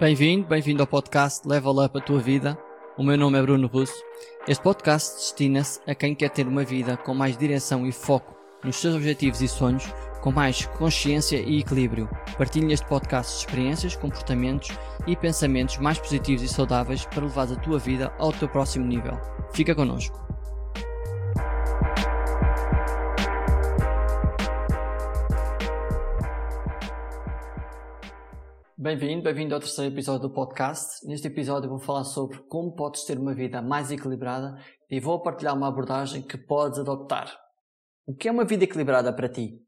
Bem-vindo, bem-vindo ao podcast Level Up a Tua Vida. O meu nome é Bruno Russo. Este podcast destina-se a quem quer ter uma vida com mais direção e foco nos seus objetivos e sonhos, com mais consciência e equilíbrio. Partilhe neste podcast experiências, comportamentos e pensamentos mais positivos e saudáveis para levar a tua vida ao teu próximo nível. Fica connosco. Bem-vindo, bem-vindo ao terceiro episódio do podcast. Neste episódio vou falar sobre como podes ter uma vida mais equilibrada e vou partilhar uma abordagem que podes adoptar. O que é uma vida equilibrada para ti?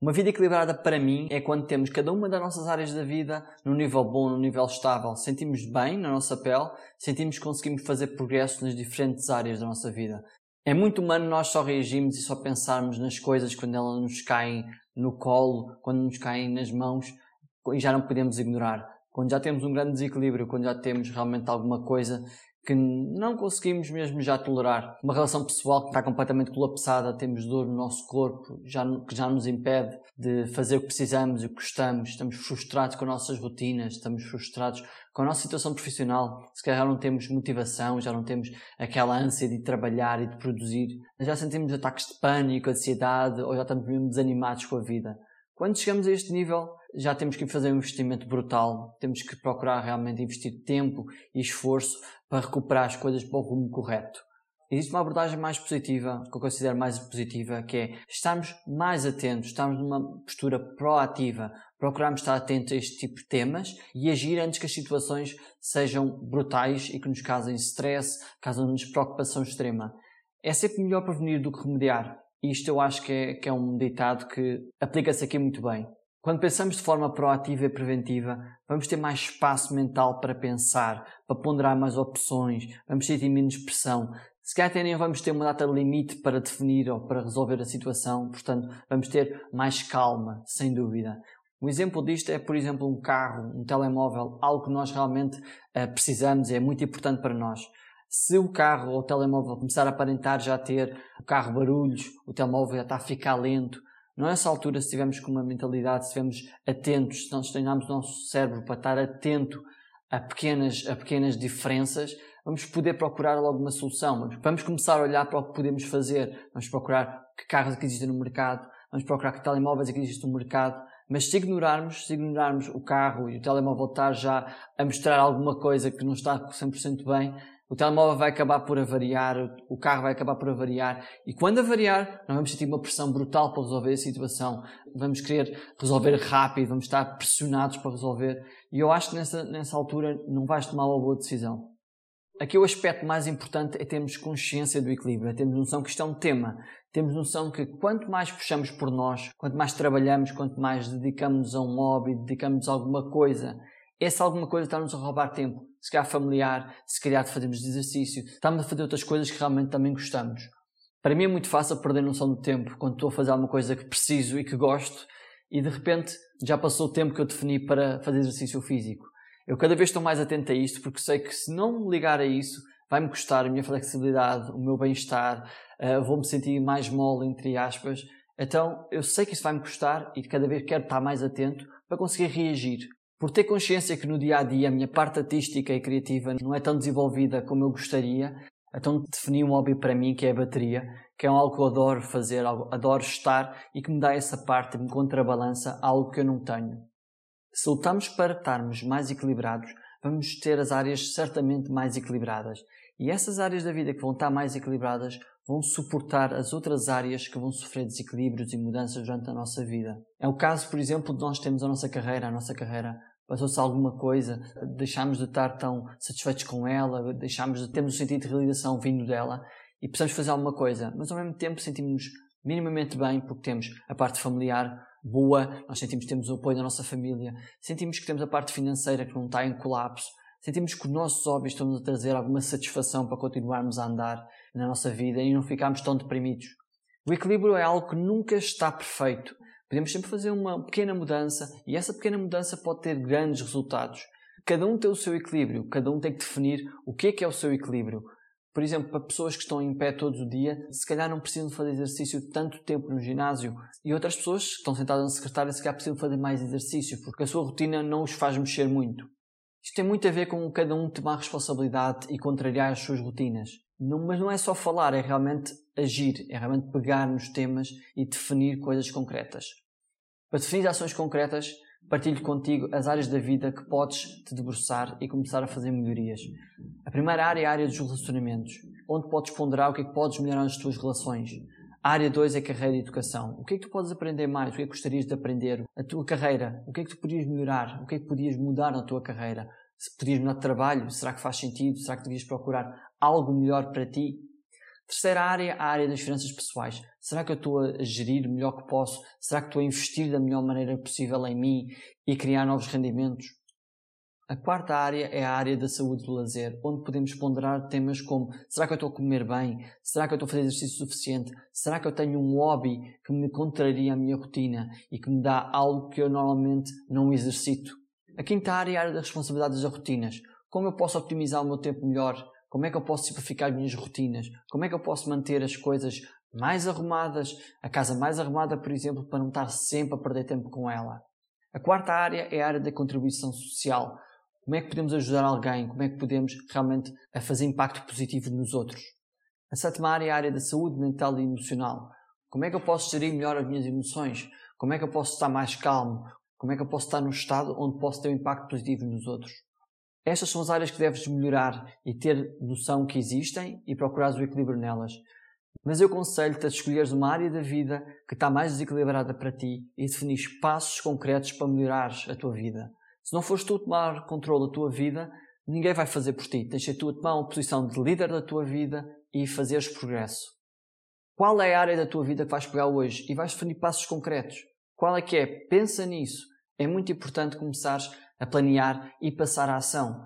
Uma vida equilibrada para mim é quando temos cada uma das nossas áreas da vida no nível bom, no nível estável. Sentimos bem na nossa pele, sentimos que conseguimos fazer progresso nas diferentes áreas da nossa vida. É muito humano nós só reagirmos e só pensarmos nas coisas quando elas nos caem no colo, quando nos caem nas mãos e já não podemos ignorar. Quando já temos um grande desequilíbrio, quando já temos realmente alguma coisa que não conseguimos mesmo já tolerar. Uma relação pessoal que está completamente colapsada, temos dor no nosso corpo, já, que já nos impede de fazer o que precisamos e o que gostamos, estamos frustrados com as nossas rotinas, estamos frustrados com a nossa situação profissional, se calhar já não temos motivação, já não temos aquela ânsia de trabalhar e de produzir, já sentimos ataques de pânico, ansiedade ou já estamos mesmo desanimados com a vida. Quando chegamos a este nível, já temos que fazer um investimento brutal, temos que procurar realmente investir tempo e esforço para recuperar as coisas para o rumo correto. Existe uma abordagem mais positiva, que eu considero mais positiva, que é estarmos mais atentos, estarmos numa postura proativa, procurarmos estar atentos a este tipo de temas e agir antes que as situações sejam brutais e que nos causem stress, causem-nos preocupação extrema. É sempre melhor prevenir do que remediar. Isto eu acho que é, que é um ditado que aplica-se aqui muito bem. Quando pensamos de forma proativa e preventiva, vamos ter mais espaço mental para pensar, para ponderar mais opções, vamos ter menos pressão. Se calhar até nem vamos ter uma data limite para definir ou para resolver a situação, portanto, vamos ter mais calma, sem dúvida. Um exemplo disto é, por exemplo, um carro, um telemóvel, algo que nós realmente uh, precisamos e é muito importante para nós. Se o carro ou o telemóvel começar a aparentar já ter o carro barulhos, o telemóvel já está a ficar lento, Nessa altura, se estivermos com uma mentalidade, se estivermos atentos, se nós treinarmos o nosso cérebro para estar atento a pequenas, a pequenas diferenças, vamos poder procurar logo uma solução. Vamos começar a olhar para o que podemos fazer. Vamos procurar que carros é que existem no mercado, vamos procurar que telemóveis é que existem no mercado. Mas se ignorarmos, se ignorarmos o carro e o telemóvel estar já a mostrar alguma coisa que não está 100% bem, o telemóvel vai acabar por avariar, o carro vai acabar por avariar, e quando avariar, nós vamos sentir uma pressão brutal para resolver a situação. Vamos querer resolver rápido, vamos estar pressionados para resolver, e eu acho que nessa, nessa altura não vais tomar uma boa decisão. Aqui o aspecto mais importante é termos consciência do equilíbrio, é termos noção que isto é um tema, temos noção que quanto mais puxamos por nós, quanto mais trabalhamos, quanto mais dedicamos a um hobby, dedicamos a alguma coisa, essa alguma coisa está-nos a roubar tempo. Se calhar familiar, se calhar de fazermos exercício, estamos a fazer outras coisas que realmente também gostamos. Para mim é muito fácil perder noção do tempo quando estou a fazer alguma coisa que preciso e que gosto e de repente já passou o tempo que eu defini para fazer exercício físico. Eu cada vez estou mais atento a isto porque sei que se não me ligar a isso vai-me custar a minha flexibilidade, o meu bem-estar, uh, vou-me sentir mais mole, entre aspas. Então eu sei que isso vai-me custar e cada vez quero estar mais atento para conseguir reagir por ter consciência que no dia a dia a minha parte artística e criativa não é tão desenvolvida como eu gostaria, então defini um hobby para mim que é a bateria, que é algo que eu adoro fazer, adoro estar e que me dá essa parte, me contrabalança algo que eu não tenho. Se lutamos para estarmos mais equilibrados, vamos ter as áreas certamente mais equilibradas. E essas áreas da vida que vão estar mais equilibradas vão suportar as outras áreas que vão sofrer desequilíbrios e mudanças durante a nossa vida. É o caso, por exemplo, de nós termos a nossa carreira, a nossa carreira passou-se alguma coisa, deixámos de estar tão satisfeitos com ela, deixámos de termos o sentido de realização vindo dela e precisamos fazer alguma coisa, mas ao mesmo tempo sentimos minimamente bem porque temos a parte familiar boa, nós sentimos que temos o apoio da nossa família, sentimos que temos a parte financeira que não está em colapso, sentimos que os nossos hobbies estão-nos a trazer alguma satisfação para continuarmos a andar na nossa vida e não ficarmos tão deprimidos. O equilíbrio é algo que nunca está perfeito. Podemos sempre fazer uma pequena mudança e essa pequena mudança pode ter grandes resultados. Cada um tem o seu equilíbrio, cada um tem que definir o que é que é o seu equilíbrio. Por exemplo, para pessoas que estão em pé todo o dia, se calhar não precisam fazer exercício tanto tempo no ginásio. E outras pessoas que estão sentadas na secretária, se calhar precisam fazer mais exercício, porque a sua rotina não os faz mexer muito. Isto tem muito a ver com cada um tomar responsabilidade e contrariar as suas rotinas. Não, mas não é só falar, é realmente agir, é realmente pegar nos temas e definir coisas concretas. Para definir ações concretas, partilho contigo as áreas da vida que podes te debruçar e começar a fazer melhorias. A primeira área é a área dos relacionamentos, onde podes ponderar o que é que podes melhorar nas tuas relações. A área 2 é a carreira e educação. O que é que tu podes aprender mais? O que é que gostarias de aprender? A tua carreira. O que é que tu podias melhorar? O que é que podias mudar na tua carreira? Se podias mudar de trabalho? Será que faz sentido? Será que devias procurar algo melhor para ti? Terceira área, a área das finanças pessoais. Será que eu estou a gerir o melhor que posso? Será que estou a investir da melhor maneira possível em mim e criar novos rendimentos? A quarta área é a área da saúde do lazer, onde podemos ponderar temas como será que eu estou a comer bem? Será que eu estou a fazer exercício suficiente? Será que eu tenho um hobby que me contraria a minha rotina e que me dá algo que eu normalmente não exercito? A quinta área é a área das responsabilidades das rotinas. Como eu posso optimizar o meu tempo melhor? Como é que eu posso simplificar as minhas rotinas? Como é que eu posso manter as coisas mais arrumadas, a casa mais arrumada, por exemplo, para não estar sempre a perder tempo com ela? A quarta área é a área da contribuição social como é que podemos ajudar alguém? Como é que podemos realmente fazer impacto positivo nos outros? A sétima área é a área da saúde mental e emocional. Como é que eu posso gerir melhor as minhas emoções? Como é que eu posso estar mais calmo? Como é que eu posso estar num estado onde posso ter um impacto positivo nos outros? Estas são as áreas que deves melhorar e ter noção que existem e procurar o equilíbrio nelas. Mas eu aconselho-te a escolheres uma área da vida que está mais desequilibrada para ti e definir passos concretos para melhorar a tua vida. Se não fores tu tomar controle da tua vida, ninguém vai fazer por ti. Tens de tu tomar uma posição de líder da tua vida e fazeres progresso. Qual é a área da tua vida que vais pegar hoje? E vais definir passos concretos. Qual é que é? Pensa nisso. É muito importante começares a planear e passar à ação.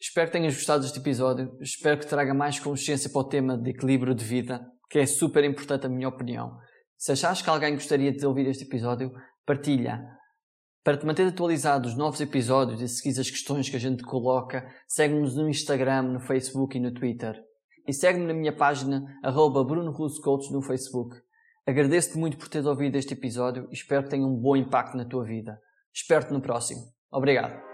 Espero que tenhas gostado deste episódio. Espero que traga mais consciência para o tema de equilíbrio de vida, que é super importante, a minha opinião. Se achares que alguém gostaria de ouvir este episódio, partilha. Para te manter atualizado dos novos episódios e seguir as questões que a gente coloca, segue-nos no Instagram, no Facebook e no Twitter. E segue-me na minha página, arroba Bruno Coach no Facebook. Agradeço-te muito por teres ouvido este episódio e espero que tenha um bom impacto na tua vida. Espero-te no próximo. Obrigado.